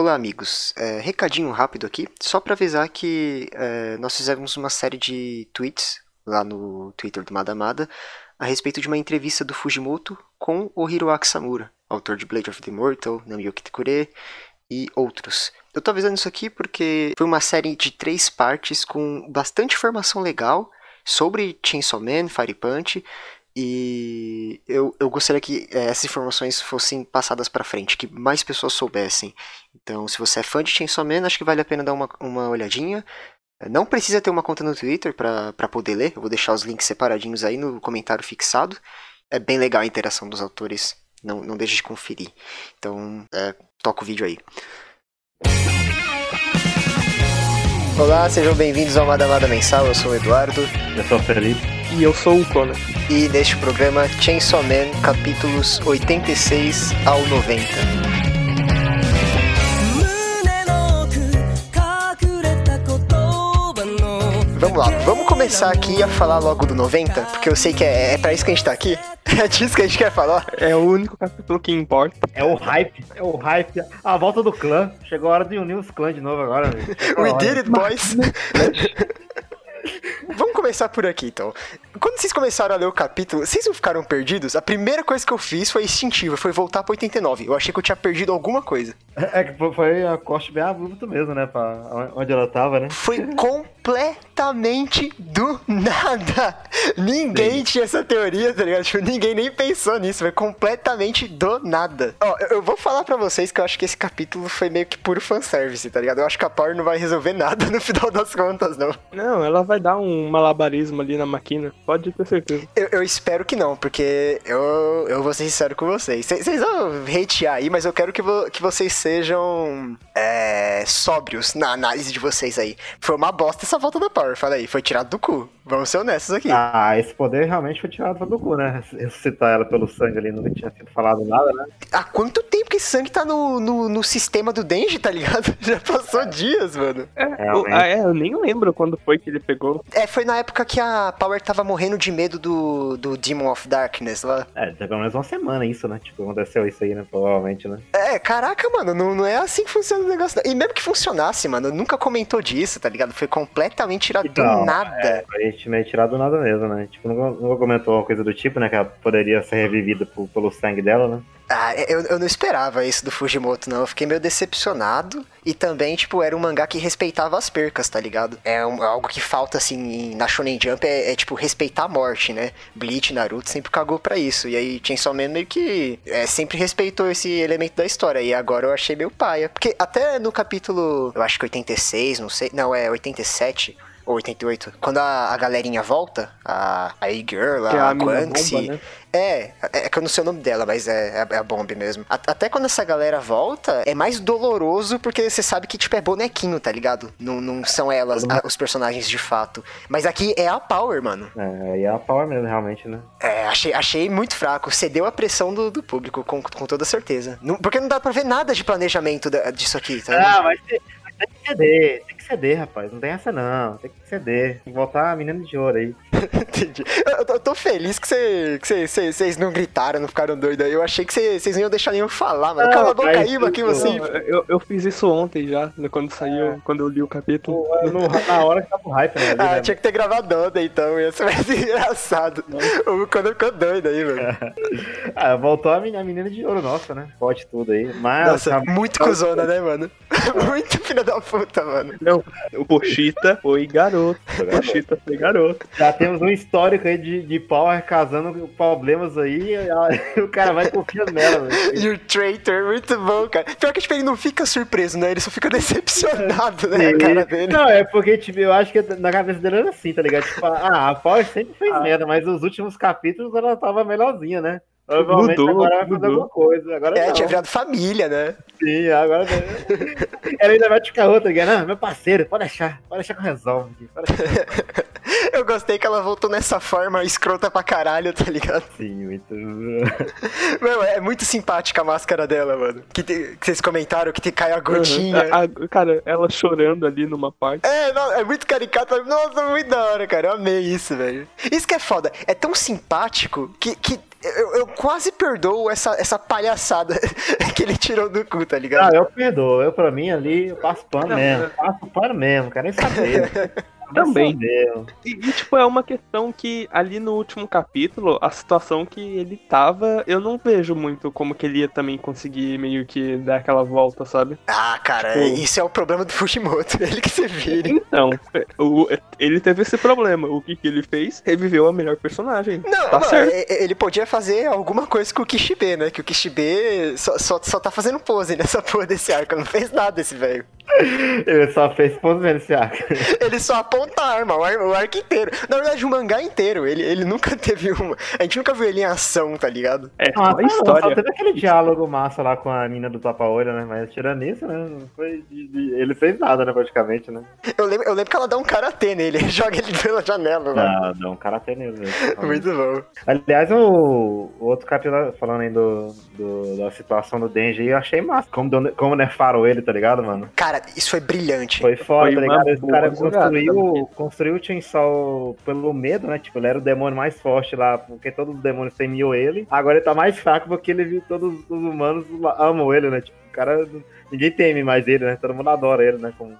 Olá, amigos. É, recadinho rápido aqui, só para avisar que é, nós fizemos uma série de tweets lá no Twitter do Madamada a respeito de uma entrevista do Fujimoto com o Hiroaki Samura, autor de Blade of the Immortal, Namioki Tekure e outros. Eu tô avisando isso aqui porque foi uma série de três partes com bastante informação legal sobre Chainsaw Man, Fire Punch, e eu, eu gostaria que é, essas informações fossem passadas para frente, que mais pessoas soubessem. Então, se você é fã de Chainsaw Man, acho que vale a pena dar uma, uma olhadinha. Não precisa ter uma conta no Twitter para poder ler, eu vou deixar os links separadinhos aí no comentário fixado. É bem legal a interação dos autores, não, não deixe de conferir. Então, é, toca o vídeo aí. Olá, sejam bem-vindos ao Madamada Mensal, eu sou o Eduardo. Eu sou o Felipe. E eu sou o Conan. E neste programa, Chainsaw Man, capítulos 86 ao 90. Vamos lá, vamos começar aqui a falar logo do 90, porque eu sei que é, é pra isso que a gente tá aqui. É disso que a gente quer falar. É o único capítulo que importa. É o hype, é o hype. A volta do clã. Chegou a hora de unir os clãs de novo agora. We did it, boys! Vamos começar por aqui, então. Quando vocês começaram a ler o capítulo, vocês não ficaram perdidos? A primeira coisa que eu fiz foi instintiva, foi voltar pra 89. Eu achei que eu tinha perdido alguma coisa. É que foi a corte bem abrupto mesmo, né? Pra onde ela tava, né? Foi completamente do nada. Ninguém Sim. tinha essa teoria, tá ligado? Tipo, ninguém nem pensou nisso. Foi completamente do nada. Ó, eu vou falar pra vocês que eu acho que esse capítulo foi meio que puro fanservice, tá ligado? Eu acho que a Power não vai resolver nada no final das contas, não. Não, ela vai dar um malabarismo ali na máquina. Pode ter certeza. Eu, eu espero que não, porque eu, eu vou ser sincero com vocês. Vocês vão hatear aí, mas eu quero que, vo, que vocês sejam é, sóbrios na análise de vocês aí. Foi uma bosta essa volta da Power, fala aí. Foi tirado do cu. Vamos ser honestos aqui. Ah, esse poder realmente foi tirado do cu, né? Ressuscitar ela pelo sangue ali, não tinha sido falado nada, né? Há quanto tempo que esse sangue tá no, no, no sistema do Denji, tá ligado? Já passou é. dias, mano. É, eu, ah, é, eu nem lembro quando foi que ele pegou. É, foi na época que a Power tava morrendo de medo do, do Demon of Darkness lá. É, pelo menos uma semana isso, né? Tipo, aconteceu isso aí, né? Provavelmente, né? É, caraca, mano, não, não é assim que funciona o negócio. Não. E mesmo que funcionasse, mano, nunca comentou disso, tá ligado? Foi completamente tirado do nada. É, gente meio tirado do nada mesmo, né? Tipo, nunca, comentou uma coisa do tipo, né? Que ela poderia ser revivida por, pelo sangue dela, né? Ah, eu, eu não esperava isso do Fujimoto, não. Eu fiquei meio decepcionado. E também, tipo, era um mangá que respeitava as percas, tá ligado? É um, algo que falta, assim, na Shonen Jump, é, é, tipo, respeitar a morte, né? Bleach, Naruto sempre cagou pra isso. E aí, Chainsaw Man meio que é, sempre respeitou esse elemento da história. E agora eu achei meio paia. Porque até no capítulo, eu acho que 86, não sei. Não, é 87 ou 88, quando a, a galerinha volta, a, a E-Girl, a, é a, a Quanxi. Né? É, é que eu não sei o nome dela, mas é, é a Bomb mesmo. Até quando essa galera volta, é mais doloroso porque você sabe que, tipo, é bonequinho, tá ligado? Não, não são elas a, os personagens de fato. Mas aqui é a Power, mano. É, é a Power mesmo, realmente, né? É, achei, achei muito fraco. Cedeu a pressão do, do público, com, com toda certeza. Não, porque não dá pra ver nada de planejamento da, disso aqui, tá? Ah, mas tem, que ceder, tem que ceder, rapaz. Não tem essa não. Tem que ceder. Tem que voltar a menina de ouro aí. Entendi. Eu, eu, tô feliz que vocês cê, não gritaram, não ficaram doidos aí. Eu achei que vocês não iam deixar nenhum falar, mano. Cala a boca aí, aqui você. Eu, eu fiz isso ontem já, né, quando saiu, é. quando eu li o capítulo. No, na hora que tava o hype, né? Ah, né? tinha que ter gravado ontem, então. Ia ser mais engraçado. O Conan ficou doido aí, mano. ah, voltou a menina de ouro, nossa, né? Pode tudo aí. Mas, nossa, tá... muito cuzona, né, mano? muito filha da puta, mano. Não, o Pochita foi garoto. O Pochita foi garoto. Já temos um histórico aí de, de Power casando com problemas aí, e o cara vai confiando nela, velho. E o Traitor, muito bom, cara. Pior que tipo, ele não fica surpreso, né? Ele só fica decepcionado, né? A cara dele. Não, é porque, tipo, eu acho que na cabeça dele era assim, tá ligado? Tipo, ah, a Power sempre fez ah. merda, mas os últimos capítulos ela tava melhorzinha, né? Provavelmente mudou, agora vai fazer alguma coisa. Agora é, não. tinha virado família, né? Sim, agora. Ela ainda vai ficar outra, não, meu parceiro, pode deixar, pode deixar que eu resolvo. eu gostei que ela voltou nessa forma escrota pra caralho, tá ligado? Sim, muito. Mano, é muito simpática a máscara dela, mano. Que, te, que vocês comentaram que te cai a gotinha. Uhum. A, cara, ela chorando ali numa parte. É, não, é muito caricato. Nossa, muito da hora, cara. Eu amei isso, velho. Isso que é foda. É tão simpático que, que eu, eu quase perdoo essa, essa palhaçada que ele tirou do cu, tá ligado? Ah, eu perdoo. Eu, pra mim, ali, eu passo pano Não, mesmo. é. Passo pano mesmo, quero nem saber. Também. E, e, tipo, é uma questão que ali no último capítulo, a situação que ele tava, eu não vejo muito como que ele ia também conseguir meio que dar aquela volta, sabe? Ah, cara, Tipo- isso é o problema do Fujimoto. Ele que se vire. Então, o- ele teve esse problema. O que, que ele fez? Reviveu a melhor personagem. Não, tá mano, certo. e- ele podia fazer alguma coisa com o Kishibe, né? Que o Kishibe só, só, só tá fazendo pose nessa porra desse arco. Não fez nada esse velho. Ele só fez pose vendo esse arco. Ele só aponta a arma, o, ar- o arco inteiro. Na verdade, o mangá inteiro. Ele, ele nunca teve uma. A gente nunca viu ele em ação, tá ligado? É, Ah, tá a bom, Só história. teve aquele diálogo massa lá com a mina do tapa-olho, né? Mas tirando isso, né? Não foi de- de- Ele fez nada, né? Praticamente, né? Eu lembro, eu lembro que ela dá um karatê nele. Ele joga ele pela janela lá. Não, não, um cara tem nele. né? Muito bom. Aliás, o, o outro capítulo, falando aí do, do- da situação do Denji, eu achei massa. Como, como nerfaram ele, tá ligado, mano? Cara, isso foi brilhante. Foi foda, Foi tá ligado? Esse cara jogada construiu, também. construiu o Chainsaw pelo medo, né? Tipo, ele era o demônio mais forte lá, porque todos os demônios temiam ele. Agora ele tá mais fraco porque ele viu todos os humanos amam ele, né? Tipo, o cara. Ninguém teme mais ele, né? Todo mundo adora ele, né? Como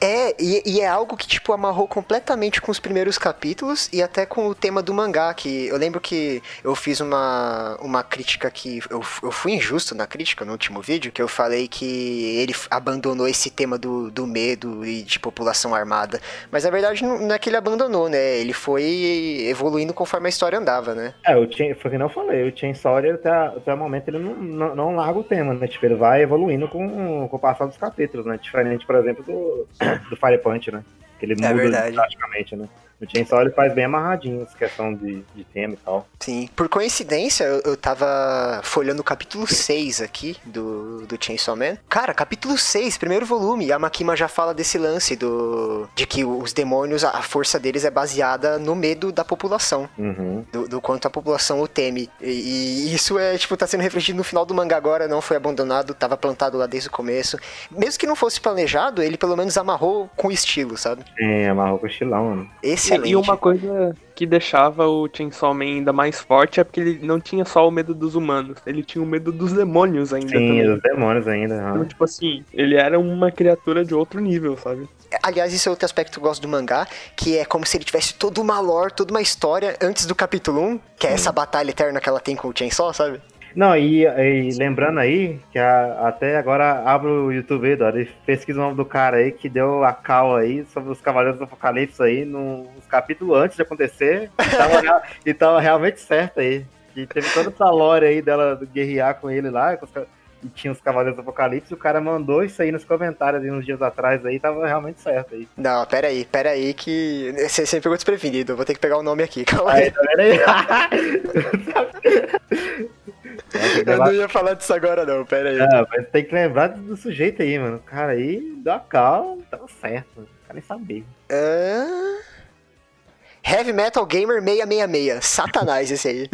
É, é, e, e é algo que, tipo, amarrou completamente com os primeiros capítulos e até com o tema do mangá, que eu lembro que eu fiz uma, uma crítica que... Eu, eu fui injusto na crítica no último vídeo, que eu falei que ele abandonou esse tema do, do medo e de população armada. Mas, na verdade, não, é que ele abandonou, né? Ele foi evoluindo conforme a história andava, né? É, o Chain, foi o que não eu falei, o Chainsaw, ele até, até o momento, ele não, não, não larga o tema, né? Tipo, ele vai evoluindo com, com o passar dos capítulos, né? Diferente, por exemplo, do, do Fire Punch, né? Que ele muda verdade. praticamente, né? O Chainsaw, ele faz bem amarradinho essa questão de, de tema e tal. Sim, por coincidência, eu, eu tava folhando o capítulo 6 aqui do, do Chainsaw Man. Cara, capítulo 6, primeiro volume, a Makima já fala desse lance do de que os demônios, a força deles é baseada no medo da população, Uhum. do, do quanto a população o teme. E, e isso é, tipo, tá sendo refletido no final do mangá agora, não foi abandonado, tava plantado lá desde o começo. Mesmo que não fosse planejado, ele pelo menos amarrou com estilo, sabe? Sim, amarrou com estilão, mano. Excelente. E uma coisa que deixava o Chainsaw Man ainda mais forte é porque ele não tinha só o medo dos humanos, ele tinha o medo dos demônios ainda Sim, também. os demônios ainda. Então, tipo assim, ele era uma criatura de outro nível, sabe? Aliás, isso é outro aspecto que eu gosto do mangá, que é como se ele tivesse toda uma lore, toda uma história antes do capítulo 1, que é essa batalha eterna que ela tem com o Chainsaw, sabe? Não, e, e lembrando aí, que a- até agora abre o YouTube aí, Dora, e pesquisa o nome do cara aí que deu a cal aí sobre os Cavaleiros do Apocalipse aí, nos capítulos antes de acontecer, e tava, e tava realmente certo aí. E teve toda essa lore aí dela guerrear com ele lá, com os e tinha os Cavaleiros do Apocalipse, o cara mandou isso aí nos comentários aí uns dias atrás aí, tava realmente certo aí. Não, pera aí, pera aí que você você me pegou desprevenido, vou ter que pegar o nome aqui, calma aí. Aí, tá? Eu não ia falar disso agora não, pera aí. Ah, mas tem que lembrar do sujeito aí, mano. O cara aí deu a cal, tava certo. Não quero nem saber. Ah, Heavy Metal Gamer 666, satanás esse aí.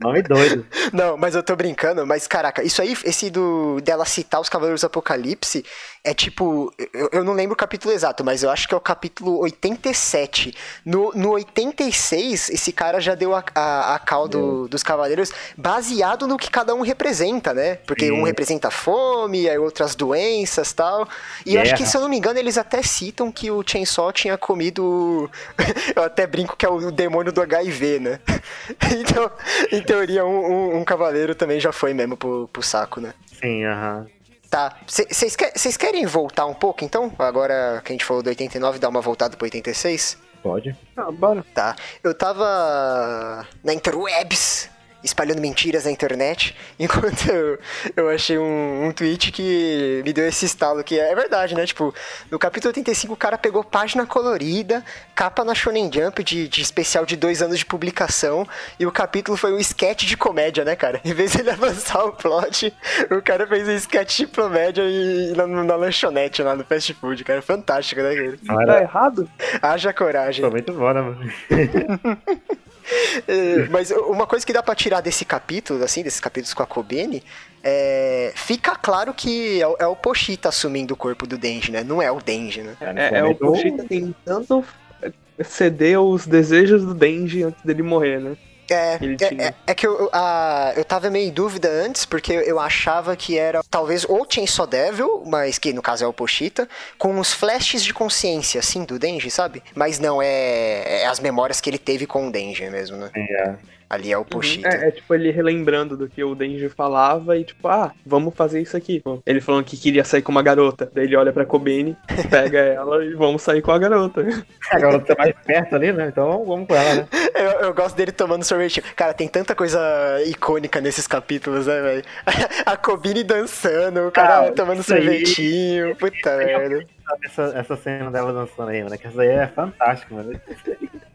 Nome doido. Não, mas eu tô brincando, mas caraca, isso aí, esse do dela citar os Cavaleiros do Apocalipse, é tipo, eu, eu não lembro o capítulo exato, mas eu acho que é o capítulo 87. No, no 86, esse cara já deu a, a, a cal do- dos Cavaleiros baseado no que cada um representa, né? Porque Sim. um representa fome, aí outras doenças tal. E eu acho que, Guerra. se eu não me engano, eles até citam que o Chainsaw tinha comido. eu até brinco que é o demônio do HIV, né? então, em teoria, um, um- um cavaleiro também já foi mesmo pro, pro saco, né? Sim, aham. Tá, vocês que, vocês querem voltar um pouco então? Agora que a gente falou do 89, dar uma voltada pro 86? Pode. Ah, bora. Tá. Eu tava na interwebs, espalhando mentiras na internet, enquanto eu, eu achei um, um tweet que me deu esse estalo, que é verdade, né? Tipo, no capítulo 85 o cara pegou página colorida, capa na Shonen Jump de, de especial de dois anos de publicação, e o capítulo foi um sketch de comédia, né, cara? Em vez de ele avançar o plot, o cara fez um sketch de comédia e, na, na lanchonete lá no fast food, cara. Fantástico, né, cara? Não Tá era... errado? Haja coragem. Foi muito bom, né, mano? É, Mas uma coisa que dá pra tirar desse capítulo, assim, desses capítulos com a Kobeni, é. Fica claro que é, o- é o Pochita assumindo o corpo do Denji, né? Não é o Denji, né? nesse É, é o momento, Pochita tentando ceder os desejos do Denji antes dele morrer, né? É, é, é, é que eu, a, eu tava meio em dúvida antes, porque eu achava que era talvez ou Chainsaw Devil, mas que no caso é o Pochita, com uns flashes de consciência, assim, do Denji, sabe? Mas não, é, é as memórias que ele teve com o Denji mesmo, né? É. Ali é o Pochita. É, é tipo ele relembrando do que o Denji falava e tipo, ah, vamos fazer isso aqui. Ele falando que queria sair com uma garota. Daí ele olha pra Kobeni, pega ela e vamos sair com a garota. Agora tá mais perto ali, né? Então vamos com ela, né? Eu, eu gosto dele tomando sorvetinho. Cara, tem tanta coisa icônica nesses capítulos, né, velho? A Kobini dançando, o cara Ah, tomando isso aí. sorvetinho. Puta merda. Essa, essa cena dela dançando aí, mano. Que essa aí é fantástica, mano.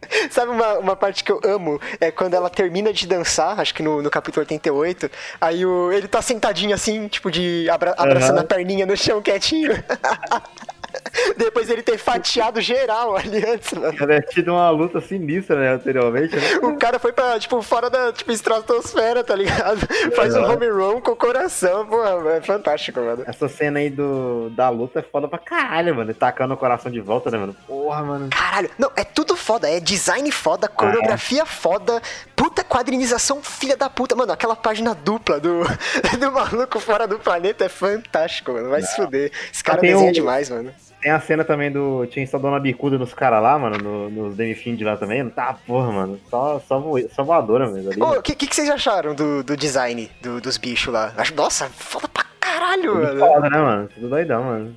Sabe uma, uma parte que eu amo? É quando ela termina de dançar, acho que no, no capítulo 88, aí o, ele tá sentadinho assim, tipo, de abra- abraçando Aham. a perninha no chão quietinho. Depois ele ter fatiado geral ali antes, mano. É tido uma luta sinistra, né? Anteriormente, né? O cara foi pra, tipo, fora da tipo, estratosfera, tá ligado? Faz um home run com o coração, porra, é fantástico, mano. Essa cena aí do, da luta é foda pra caralho, mano. Tacando o coração de volta, né, mano? Porra, mano. Caralho, não, é tudo foda, é design foda, coreografia foda, puta quadrinização filha da puta. Mano, aquela página dupla do, do maluco fora do planeta é fantástico, mano. Vai se fuder. Esse cara desenha um- demais, mano. Tem a cena também do. Tinha só dona bicuda nos caras lá, mano, no, nos Demifind lá também. Não tá, porra, mano. Só, só, voe- só voadora mesmo o que, que, que vocês acharam do, do design do- dos bichos lá? Acho- Nossa, foda pra caralho, Tudo mano. foda, né, mano? Tudo doidão, mano.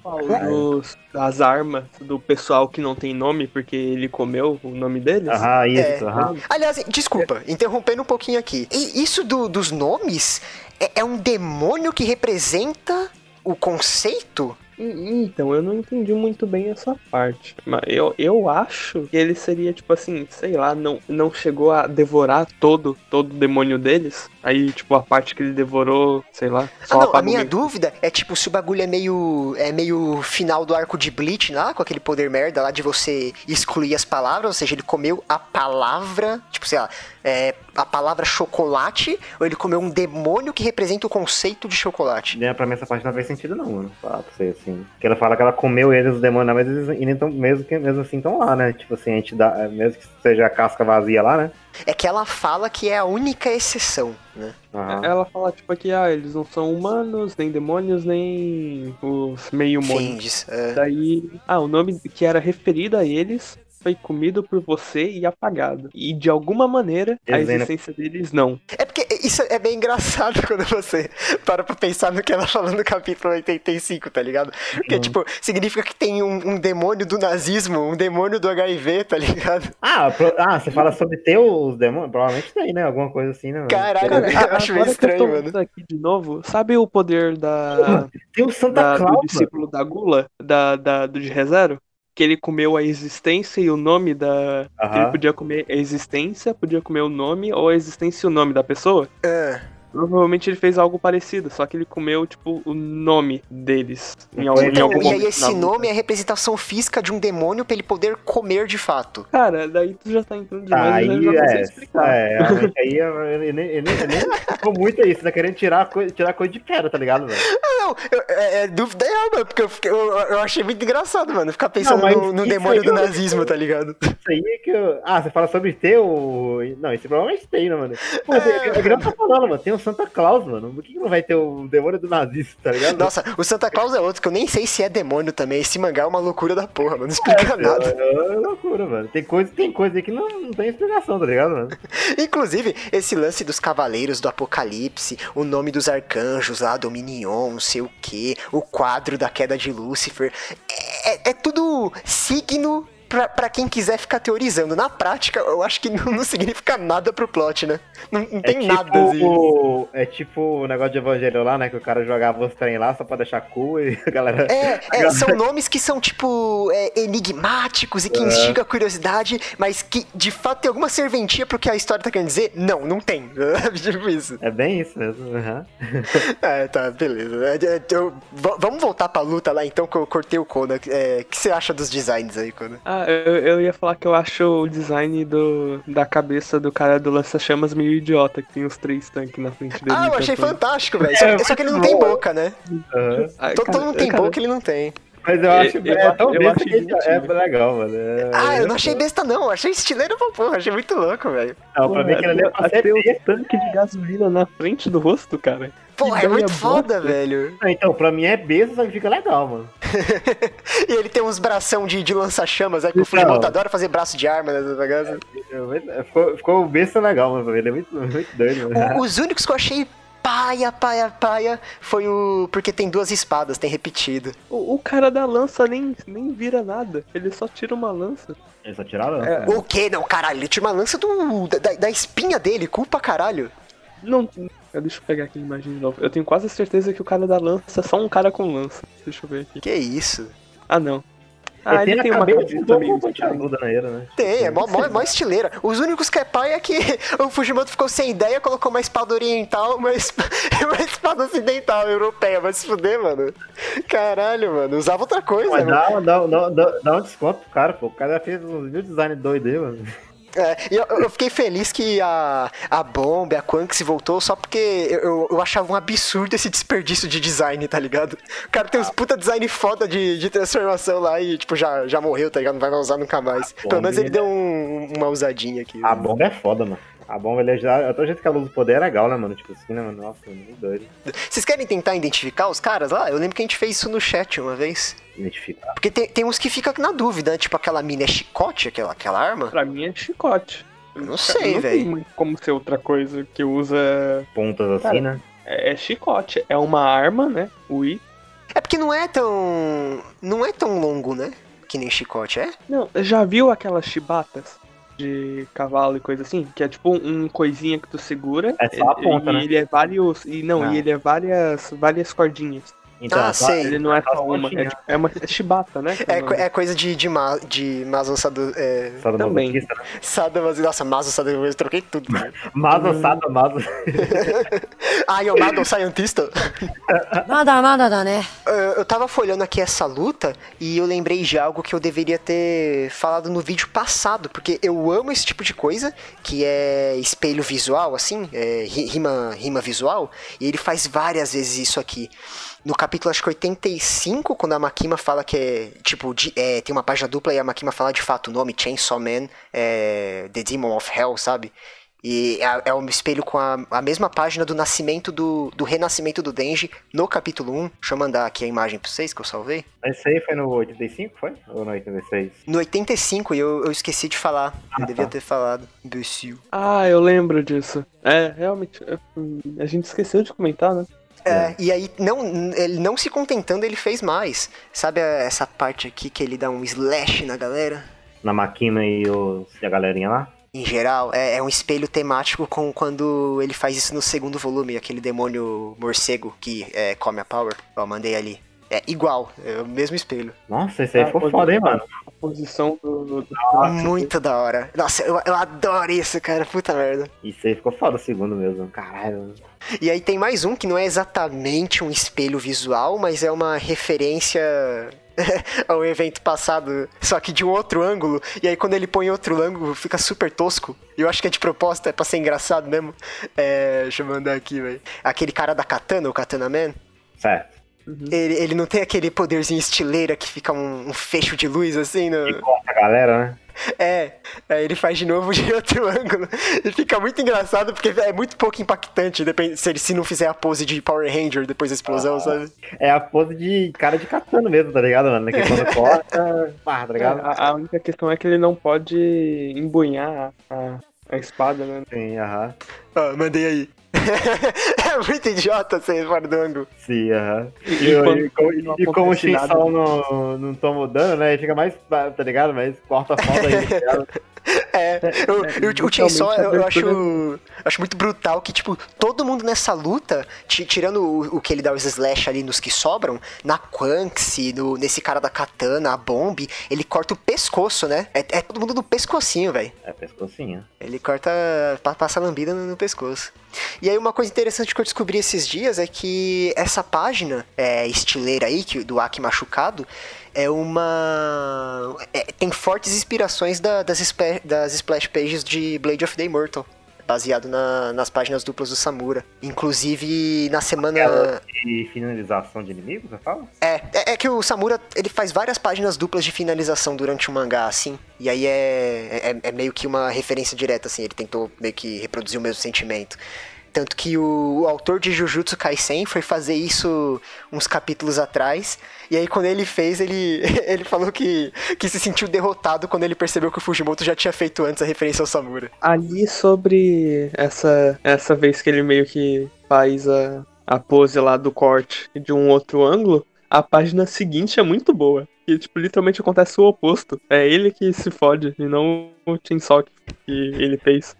Dos, das armas do pessoal que não tem nome porque ele comeu o nome deles. Aham, isso, É. aham. Aliás, desculpa, interrompendo um pouquinho aqui. E isso do- dos nomes é, é um demônio que representa o conceito? Então, eu não entendi muito bem essa parte. Mas eu, eu acho que ele seria, tipo assim, sei lá, não, não chegou a devorar todo, todo o demônio deles. Aí, tipo, a parte que ele devorou, sei lá, só Ah, não, a minha meio- dúvida é tipo se o bagulho é meio é meio final do arco de Bleach lá, com aquele poder merda lá de você excluir as palavras, ou seja, ele comeu a palavra, tipo, sei lá, é, a palavra chocolate, ou ele comeu um demônio que representa o conceito de chocolate. Né, Pra mim essa parte não faz sentido não, mano. Falar pra você, assim. Que ela fala que ela comeu eles, os demônios, mas eles ainda tão, mesmo, que, mesmo assim estão lá, né? Tipo assim, a gente dá, mesmo que seja a casca vazia lá, né? É que ela fala que é a única exceção, né? Aham. Ela fala, tipo, que ah, eles não são humanos, nem demônios, nem os meio-humanos. É. Daí, ah, o nome que era referido a eles foi comido por você e apagado. E de alguma maneira, a existência deles não. É porque isso é bem engraçado quando você para pra pensar no que ela falou no capítulo 85, tá ligado? Porque, Uhum. tipo, significa que tem um, um demônio do nazismo, um demônio do HIV, tá ligado? Ah, pro- ah, você fala sobre ter os demônios? Provavelmente tem, né? Alguma coisa assim, né? Caralho, Cara, eu acho meio agora que eu estranho, tô mano. vendo aqui de novo, sabe o poder da, Tem o Santa da- do Claus, mano. discípulo da Gula, da, da, do de ReZero? Que ele comeu a existência e o nome da. Ele Aham. podia comer a existência, podia comer o nome, ou a existência e o nome da pessoa. Ah, Provavelmente ele fez algo parecido, só que ele comeu, tipo, o nome deles. Em algum, em Então, algum e aí momento esse na luta. nome é a representação física de um demônio pra ele poder comer de fato. Cara, daí tu já tá entrando demais, Aí, eu já é, explicar. é, aí eu- ele nem, ele nem, ele nem ficou muito isso, tá querendo tirar coisa, tirar coisa de pedra, tá ligado, velho? Não, eu- é, é dúvida real, mano, porque eu, fiquei- eu, eu achei muito engraçado, mano, ficar pensando Não, no, no demônio aí do eu- nazismo, tá ligado? Isso aí é que eu... Ah, você fala sobre ter o... Não, isso provavelmente tem, né, mano? Pô, é, é que não tá falando, mano, tem o Santa Claus, mano, por que, que não vai ter o demônio do nazista, tá ligado? Nossa, o Santa Claus é outro que eu nem sei se é demônio também. Esse mangá é uma loucura da porra, mano. Não explica nada. É, é loucura, mano. Tem coisa, tem coisa aí que não, não tem explicação, tá ligado, mano? Inclusive, esse lance dos cavaleiros do apocalipse, o nome dos arcanjos lá, Dominion, não sei o que, o quadro da queda de Lúcifer, é, é tudo signo pra, pra quem quiser ficar teorizando. Na prática, eu acho que não, não significa nada pro plot, né? Não, não tem é tipo, nada assim. o- É tipo o negócio de evangelho lá, né? Que o cara jogava os trem lá só pra deixar cool e a galera. É, é, são nomes que são, tipo, é, enigmáticos e que instigam a curiosidade, mas que de fato tem alguma serventia pro que a história tá querendo dizer? Não, não tem. tipo isso. É bem isso mesmo. aham. É, tá, beleza. É, é, eu- vamos voltar pra luta lá então, que eu cortei o Kona. É, O que você acha dos designs aí, Kona? Ah, eu, eu ia falar que eu acho o design do, da cabeça do cara do lança-chamas meio idiota, que tem os três tanques na frente dele. Ah, eu achei tentando- fantástico, velho. Só, É, só que ele não tem boca, né? Ah, Todo, cara, todo mundo tem cara, boca, ele não tem. Mas eu acho Eu- é eu- tão eu besta acho que é legal, mano. É- Ah, eu não achei besta não, achei estileiro pra porra, achei muito louco, velho. Não, pra mim aquilo ali é pra ser ter um besta. tanque de gasolina na frente do rosto, cara. Porra, Que é muito ideia foda, bosta. velho. Ah, Então, pra mim é besta, só que fica legal, mano. E ele tem uns bração de, de lança-chamas, aí que o Então. Fujimoto adora fazer braço de arma nessas bagaças. É, Ficou, ficou besta legal, mano. Ele é muito, muito doido, mano. O- os únicos que eu achei paia, paia, paia foi o. Porque tem duas espadas, tem repetido. O, o cara da lança nem, nem vira nada. Ele só tira uma lança. Eles só tiraram? É. O quê? Não, caralho, ele tinha uma lança do, da, da espinha dele, culpa caralho. Não. Deixa eu pegar aqui a imagem de novo. Eu tenho quase certeza que o cara da lança é só um cara com lança. Deixa eu ver aqui. Que isso? Ah, não. Ah, Ele ele tem uma cabeça um meio pontiaguda na era, né? Tem, é mó, mó, mó estileira. Os únicos que é pai é que o Fujimoto ficou sem ideia, colocou uma espada oriental, uma, esp- uma espada ocidental, europeia. Vai se fuder, mano. Caralho, mano. Usava outra coisa, Mas mano. dá, dá, dá, dá, dá um desconto pro cara, pô. O cara fez uns mil design doido aí, mano. É, eu, eu fiquei feliz que a, a Bomb, a Quanx voltou só porque eu, eu, achava um absurdo esse desperdício de design, tá ligado? O cara tem uns puta design foda de, de transformação lá e, tipo, já, já morreu, tá ligado? Não vai usar nunca mais. Pelo menos ele deu um- uma usadinha aqui. A bomba é foda, mano. A bomba, ele já. Até o jeito que a luz do poder é legal, né, mano? Tipo assim, né, mano? Nossa, muito doido. Vocês querem tentar identificar os caras lá? Eu lembro que a gente fez isso no chat uma vez. Identificar. Porque tem, tem uns que ficam na dúvida, né? Tipo, aquela mina é chicote, aquela, aquela arma? Pra mim é chicote. Não sei, não velho. como ser outra coisa que usa. Pontas assim, Cara, né? É, é chicote. É uma arma, né? O I. É porque não é tão. Não é tão longo, né? Que nem chicote, é? Não, já viu aquelas chibatas de cavalo e coisa assim? Que é tipo um coisinha que tu segura. É só a ponta, e né? ele é vários. E não, Ah. e ele é várias, várias cordinhas. Então, ah, tá, ele não é só uma, é, tipo, é uma é chibata, né? É, é, coisa de, de, ma, de Mazo Sado. É... Sado Também. Sado, nossa, Mazo Sado, eu troquei tudo. Mazo Sado, Mazo. Ai, o Mazo Scientista. nada, nada, nada, né? Eu tava folhando aqui essa luta e eu lembrei de algo que eu deveria ter falado no vídeo passado, porque eu amo esse tipo de coisa, que é espelho visual, assim, é, rima, rima visual, e ele faz várias vezes isso aqui. No capítulo, acho que 85, quando a Makima fala que é, tipo, de- é, tem uma página dupla e a Makima fala de fato o nome, Chainsaw Man, é, The Demon of Hell, sabe? E é, é um espelho com a, a mesma página do nascimento do, do renascimento do Denji no capítulo 1. Deixa eu mandar aqui a imagem pra vocês que eu salvei. Esse aí foi no 85, foi? Ou no 86? No 85, e eu, eu esqueci de falar. Eu Ah, devia tá. ter falado. Imbecil. Ah, eu lembro disso. É, realmente. é, A gente esqueceu de comentar, né? É, e aí, não, ele não se contentando, ele fez mais. Sabe a- essa parte aqui que ele dá um slash na galera? Na Makima e, os, e a galerinha lá? Em geral, é, é um espelho temático com quando ele faz isso no segundo volume, aquele demônio morcego que é, come a power. Ó, mandei ali. É igual, é o mesmo espelho. Nossa, esse aí Ah, ficou foda, hein, mano? A posição do. do- Muito da hora. Nossa, eu, eu adoro isso, cara. Puta merda. Isso aí ficou foda o segundo mesmo. Caralho. E aí tem mais um que não é exatamente um espelho visual, mas é uma referência ao evento passado, só que de um outro ângulo. E aí quando ele põe outro ângulo, fica super tosco. E eu acho que é de propósito, é pra ser engraçado mesmo. É, deixa eu mandar aqui, velho. Aquele cara da Katana, o Katana Man, Certo. Ele, ele não tem aquele poderzinho estileira que fica um, um fecho de luz assim no... E corta a galera, né? É, aí ele faz de novo de outro ângulo. E fica muito engraçado porque é muito pouco impactante depende, se ele se não fizer a pose de Power Ranger depois da explosão, sabe? É a pose de cara de katana mesmo, tá ligado, mano? Que quando corta, pá, tá É, ligado? a, a única questão é que ele não pode embunhar a, a espada, né? Sim, aham. Ó, mandei aí. é muito idiota ser ângulo. Sim, aham. E, E, e quando e, não e como o nada, Shinson não, não toma dano, né? Ele fica mais, tá ligado? Mas corta foda aí, tá? É, eu, é, eu- o Chainsaw eu, eu acho, acho muito brutal que, tipo, todo mundo nessa luta, ti- tirando o, o que ele dá os slash ali nos que sobram, na Quanxi, no, nesse cara da katana, a Bomb, ele corta o pescoço, né? É, é todo mundo no pescocinho, velho. É pescocinho. Ele corta, pa- passa a lambida no, no pescoço. E aí uma coisa interessante que eu descobri esses dias é que essa página é, estileira aí, que, do Aki machucado, é uma... é- tem fortes inspirações da- das, spe- das splash pages de Blade of the Immortal. baseado na- nas páginas duplas do Samura. Inclusive, na semana. Aquela de finalização de inimigos, você fala? É, é, é que o Samura, ele faz várias páginas duplas de finalização durante o mangá, assim. E aí é, é, é meio que uma referência direta, assim. Ele tentou meio que reproduzir o mesmo sentimento. Tanto que o, o autor de Jujutsu Kaisen foi fazer isso uns capítulos atrás. E aí quando ele fez, ele, ele falou que, que se sentiu derrotado quando ele percebeu que o Fujimoto já tinha feito antes a referência ao Samura. Ali sobre essa, essa vez que ele meio que faz a, a pose lá do corte de um outro ângulo, a página seguinte é muito boa. E, tipo, literalmente acontece o oposto. É ele que se fode e não o Chainsaw que ele fez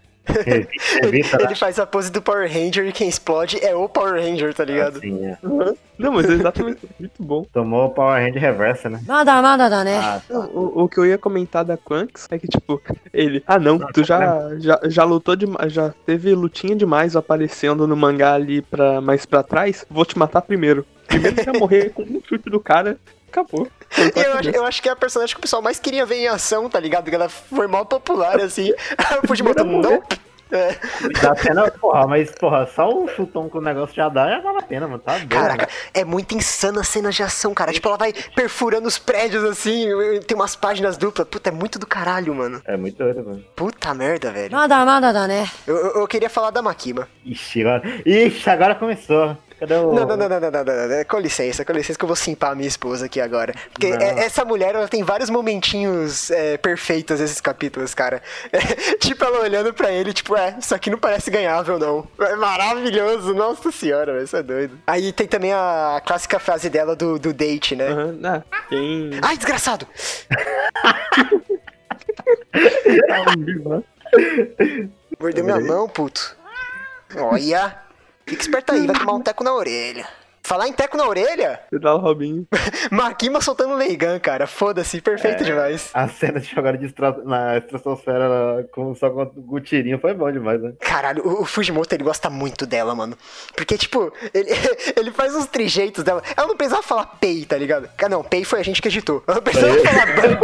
ele, ele faz a pose do Power Ranger e quem explode é o Power Ranger, tá ligado? Sim, é. uhum. Não, mas é exatamente muito bom. Tomou o Power Ranger reversa, né? Nada, nada, nada né? Ah, tá. o, o, que eu ia comentar da Quanks é que, tipo, ele. Ah, não, não tu já, já, já lutou demais, já teve lutinha demais aparecendo no mangá ali pra, mais pra trás. Vou te matar primeiro. Primeiro você ia morrer com um chute do cara Acabou. Eu acho, eu, acho que é a personagem que o pessoal mais queria ver em ação, tá ligado? Que ela foi mal popular, assim. Fui o Fujimoto, não. não. É. Dá pena, porra, mas porra, só o chutão com o negócio já dá já vale a pena, mano. Tá doido, Caraca, mano. é muito insana a cena de ação, cara. Tipo, ela vai perfurando os prédios assim, tem umas páginas duplas. Puta, é muito do caralho, mano. É muito doido, mano. Puta merda, velho. Nada, nada, né? Eu, eu, eu queria falar da Makima. Ixi, agora, ixi, agora começou. Cadê o. Não, não, não, não, não, não, não, não. Com licença, com licença que eu vou simpar a minha esposa aqui agora. Porque é- essa mulher, ela tem vários momentinhos é, perfeitos nesses capítulos, cara. É, tipo, ela olhando pra ele, tipo, é, isso aqui não parece ganhável, não. É maravilhoso, nossa senhora, velho, isso é doido. Aí tem também a clássica frase dela do, do date, né? Aham, ah, quem. Ai, desgraçado! Mordeu minha mão, puto. Olha, fica esperto aí, vai tomar um teco na orelha. Falar em teco na orelha, Você dá o Robinho. Makima soltando Leigan, cara. Foda-se, perfeito demais. A cena de jogar de estra... na estratosfera com, só com o tirinho foi bom demais, né? Caralho, o, o Fujimoto ele gosta muito dela, mano. Porque, tipo, ele, ele faz uns trejeitos dela. Ela não precisava falar pei, tá ligado? Ah, não, pei foi a gente que editou. Ela não precisava falar bang.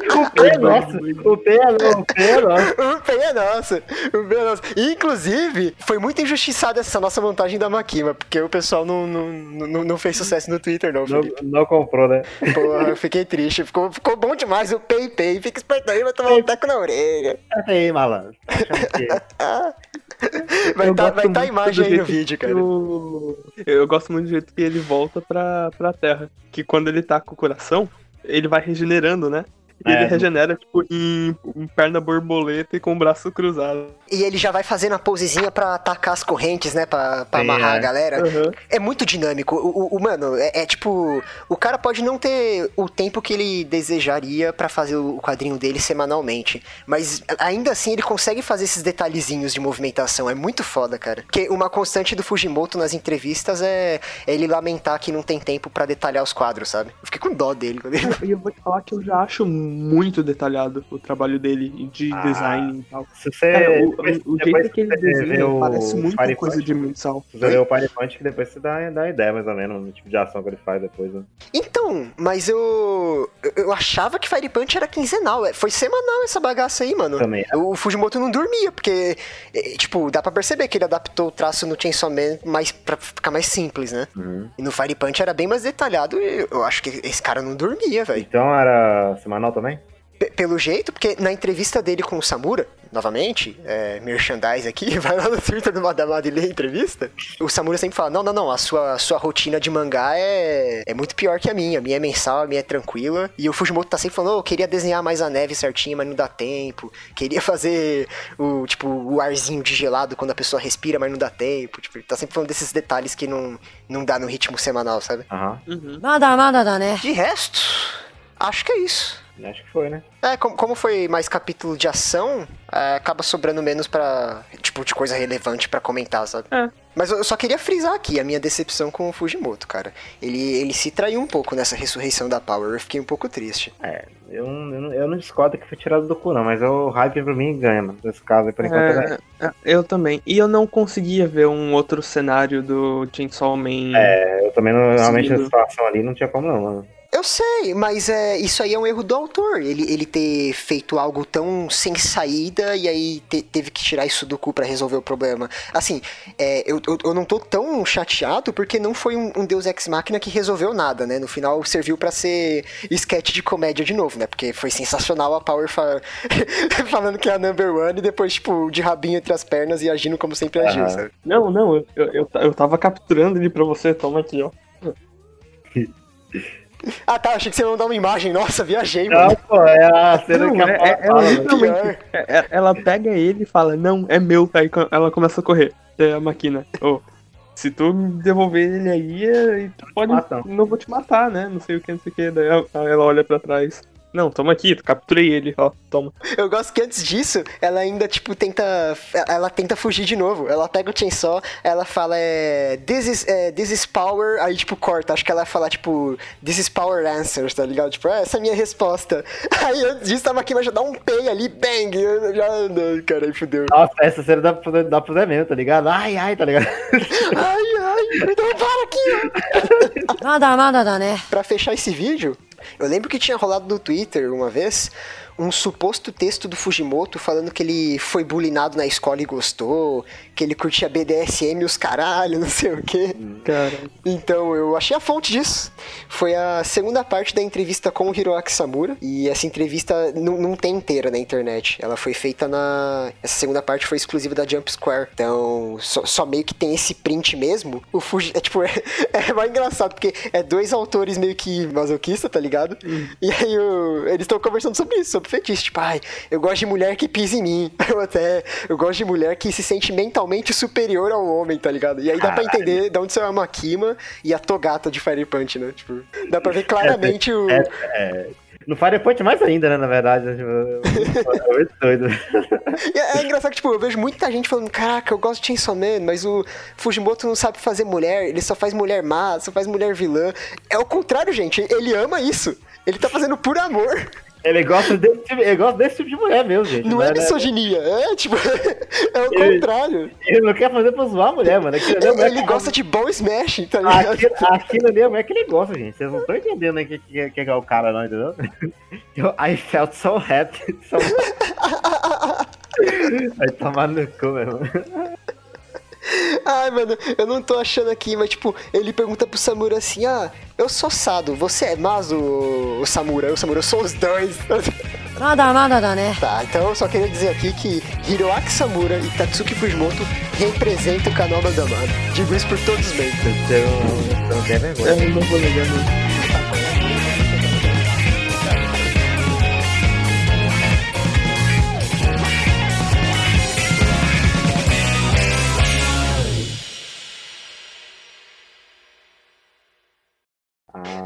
O P é nosso. O P é nosso. O P é nosso. O pei é nosso. O pei é nosso. E, inclusive, foi muito injustiçada essa nossa montagem da Makima, porque o pessoal não, não, não, não fez sucesso no Twitter, não, Não, Felipe. não comprou, né? Porra, eu fiquei triste. Ficou, ficou bom demais o pei, pei. Fica esperto aí, vai tomar um teco na orelha. Essa aí, malandro. Tá Vai estar gosto vai tá a imagem aí no vídeo, cara. o- Eu gosto muito do jeito que ele volta pra, pra Terra. Que quando ele tá com o coração, ele vai regenerando, né? E É, ele do- regenera, tipo, em, em perna borboleta e com o braço cruzado. E ele já vai fazendo a posezinha pra atacar as correntes, né? Pra, pra Sim, amarrar é. a galera. Aham. É muito dinâmico. O, o- o- mano, é, é tipo. O cara pode não ter o tempo que ele desejaria pra fazer o quadrinho dele semanalmente. Mas ainda assim ele consegue fazer esses detalhezinhos de movimentação. É muito foda, cara. Porque uma constante do Fujimoto nas entrevistas é, é ele lamentar que não tem tempo pra detalhar os quadros, sabe? Eu fiquei com dó dele. quando ele- E eu vou te falar que eu já acho muito detalhado o trabalho dele de Ah, design e tal. Se você. Cara, o, depois- o depois jeito que ele desenha o parece muito Fire coisa de mensal. Você vê o Fire Punch que depois você dá, dá ideia mais ou menos no tipo de ação que ele faz depois, né? Então, mas eu. eu- achava que Fire Punch era quinzenal. É, Foi semanal essa bagaça aí, mano. Também. O Fujimoto não dormia, porque, eh, tipo, dá pra perceber que ele adaptou o traço no Chainsaw Man mais, pra ficar mais simples, né? Uhum. E no Fire Punch era bem mais detalhado e eu acho que esse cara não dormia, velho. Então era semanal também? P pelo jeito, porque na entrevista dele com o Samura, novamente, é, merchandise aqui, vai lá no Twitter do Madamada e lê a entrevista. O Samura sempre fala: não, não, não, a sua, a sua rotina de mangá é, é muito pior que a minha. A minha é mensal, a minha é tranquila. E o Fujimoto tá sempre falando: oh, eu queria desenhar mais a neve certinha, mas não dá tempo. Queria fazer o, tipo, o arzinho de gelado quando a pessoa respira, mas não dá tempo. Tipo, ele tá sempre falando desses detalhes que não, não dá no ritmo semanal, sabe? Uhum. Uhum. nada, né? De resto, acho que é isso. Acho que foi, né? É, como, como foi mais capítulo de ação, é, acaba sobrando menos pra. Tipo, de coisa relevante pra comentar, sabe? É. Mas eu só queria frisar aqui a minha decepção com o Fujimoto, cara. Ele, ele se traiu um pouco nessa ressurreição da Power. Eu fiquei um pouco triste. É, eu, não- eu, não- eu não discordo que foi tirado do cu, não, mas o hype pra mim ganha, mano. Nesse caso aí, por enquanto, é, É, é, eu também. E eu não conseguia ver um outro cenário do Chainsaw Man. é, eu também não, realmente a situação ali não tinha como não, mano. Eu sei, mas é, isso aí é um erro do autor. Ele, ele ter feito algo tão sem saída e aí te- teve que tirar isso do cu pra resolver o problema. Assim, é, eu, eu, eu não tô tão chateado porque não foi um, um Deus Ex Machina que resolveu nada, né? No final serviu pra ser sketch de comédia de novo, né? Porque foi sensacional a Power fa- falando que é a number one e depois, tipo, de rabinho entre as pernas e agindo como sempre agiu, sabe? Não, não, eu, eu, eu, eu tava capturando ele pra você, toma aqui, ó. Ah, tá, achei que você ia mandar uma imagem. Nossa, viajei, Não, mano. pô, é a cena Não, que a é- Paula é- é fala, né? literalmente-. É- é- Ela pega ele e fala, não, é meu. Aí ela começa a correr. É a máquina. Ô, se tu me devolver ele aí, tu pode. matam. Não vou te matar, né? Não sei o que, não sei o que. Daí ela- aí ela olha pra trás. Não, toma aqui, capturei ele, ó, toma. Eu gosto que antes disso, ela ainda, tipo, tenta. Ela tenta fugir de novo. Ela pega o chainsaw, ela fala, é. This is, é, this is power, aí, tipo, corta. Acho que ela falar tipo, this is power answers, tá ligado? Tipo, é, essa é a minha resposta. Aí antes disso, tava aqui, mas já dá um pay ali, bang! Já andando, cara, aí fudeu. Nossa, essa cena dá, dá pro Zé mesmo, tá ligado? Ai, ai, tá ligado? ai, ai, então para aqui! nada, nada, né? Pra fechar esse vídeo, eu lembro que tinha rolado no Twitter uma vez um suposto texto do Fujimoto falando que ele foi bulinado na escola e gostou, que ele curtia BDSM e os caralho, não sei o quê. Cara. Então, eu achei a fonte disso. Foi a segunda parte da entrevista com o Hiroaki Samura. E essa entrevista não, não tem inteira na internet. Ela foi feita na. Essa segunda parte foi exclusiva da Jump Square. Então, só, só meio que tem esse print mesmo. O Fuji. É tipo, é, é mais engraçado, porque é dois autores meio que masoquista, tá ligado? E aí o- eles estão conversando sobre isso, sobre fetiche. Tipo, ai, eu gosto de mulher que pisa em mim. Eu até. Eu gosto de mulher que se sente mentalmente superior ao homem, tá ligado? E aí dá pra Caralho. entender de onde saiu a Makima e a Togata de Fire Punch, né? Tipo, dá pra ver claramente o. É, é. No Fire Point mais ainda, né, na verdade. né, tipo, É muito doido. É, é engraçado que, tipo, eu vejo muita gente falando, caraca, eu gosto de Chainsaw Man, mas o Fujimoto não sabe fazer mulher, ele só faz mulher má, só faz mulher vilã. É o contrário, gente, ele ama isso. Ele tá fazendo por amor. Ele gosta desse tipo, ele gosta desse tipo de mulher mesmo, gente. Não é né? misoginia, é tipo, é o Ele- contrário. Ele não quer fazer pra zoar a mulher, mano. Aquilo é Ele que- gosta de bom smash, tá ligado? Aquilo, aquilo ali é mulher que ele gosta, gente. Vocês não estão entendendo aí o que, que, que é o cara, não, entendeu? Eu, I felt so happy. So... Vai tomar no cu, meu irmão. Ai, mano, eu não tô achando aqui, mas tipo, ele pergunta pro Samura assim: ah, eu sou Sado, você é Mazo, o Samura? Eu, Samura, eu sou os dois. Nada, nada, nada, né? Tá, então eu só queria dizer aqui que Hiroaki Samura e Tatsuki Fujimoto representam o canal Mandamado. Digo isso por todos os meios. Então, não tem vergonha. Eu não vou ligar, não.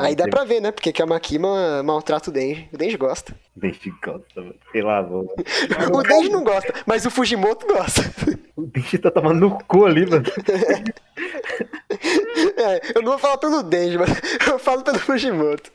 Aí dá pra ver, né? Porque que a Makima maltrata o Denji. O Denji gosta. Deixa de gosta, mano. Pelo amor. O Denji não gosta, mas o Fujimoto gosta. O bicho tá tomando no cu ali, mano. É, eu não vou falar pelo Denji, mas eu falo pelo Fujimoto.